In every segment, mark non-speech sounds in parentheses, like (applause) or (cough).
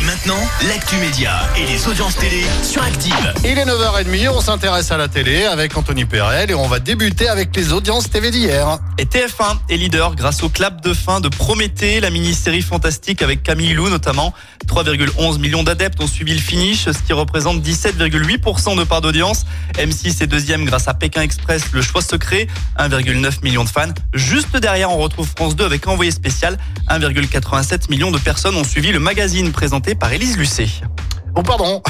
Et maintenant, l'actu média et les audiences télé sur Active. Il est 9h30, on s'intéresse à la télé avec Anthony Perel et on va débuter avec les audiences TV d'hier. Et TF1 est leader grâce au clap de fin de Prométhée, la mini-série fantastique avec Camille Lou notamment. 3,11 millions d'adeptes ont suivi le finish, ce qui représente 17,8% de part d'audience. M6 est deuxième grâce à Pékin Express, le choix secret, 1,9 million de fans. Juste derrière, on retrouve France 2 avec Envoyé spécial. 1,87 millions de personnes ont suivi le magazine présenté par Élise Lucet. Oh pardon,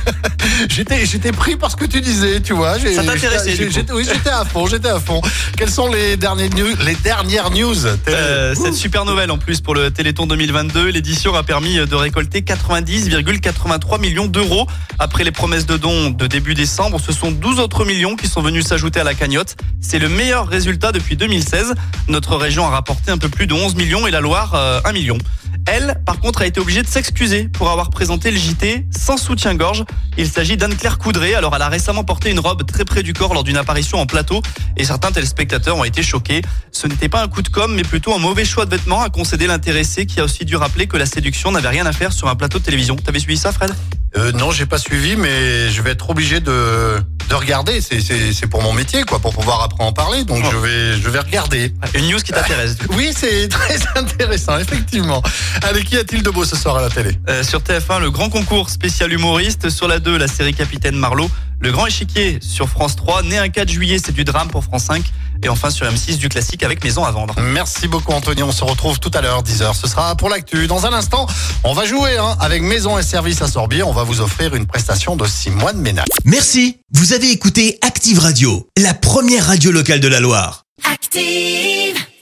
(laughs) j'étais j'étais pris par ce que tu disais, tu vois. Ça t'intéressait, Oui, j'étais à fond, j'étais à fond. Quelles sont les dernières news, les dernières news Euh, cette super nouvelle en plus pour le Téléthon 2022, l'édition a permis de récolter 90,83 millions d'euros. Après les promesses de dons de début décembre, ce sont 12 autres millions qui sont venus s'ajouter à la cagnotte. C'est le meilleur résultat depuis 2016. Notre région a rapporté un peu plus de 11 millions et la Loire euh, 1 million. Elle, par contre, a été obligée de s'excuser pour avoir présenté le JT sans soutien-gorge. Il s'agit d'Anne-Claire Coudray. Alors, elle a récemment porté une robe très près du corps lors d'une apparition en plateau et certains téléspectateurs ont été choqués. Ce n'était pas un coup de com', mais plutôt un mauvais choix de vêtements, a concédé l'intéressé qui a aussi dû rappeler que la séduction n'avait rien à faire sur un plateau de télévision. T'avais suivi ça, Fred? Euh, Non, j'ai pas suivi, mais je vais être obligé de de regarder. C'est c'est c'est pour mon métier, quoi, pour pouvoir après en parler. Donc Oh. je vais je vais regarder. Une news qui t'intéresse. Oui, c'est (laughs) très intéressant, effectivement. Allez, qu'y a-t-il de beau ce soir à la télé? Euh, sur TF1, le grand concours spécial humoriste. Sur la 2, la série Capitaine Marlowe. Le grand échiquier sur France 3. Né un 4 juillet, c'est du drame pour France 5. Et enfin sur M6, du classique avec Maison à vendre. Merci beaucoup Anthony, on se retrouve tout à l'heure 10h. Ce sera pour l'actu. Dans un instant, on va jouer hein, avec Maison et Services à Sorbier. On va vous offrir une prestation de 6 mois de ménage. Merci, vous avez écouté Active Radio, la première radio locale de la Loire. Active.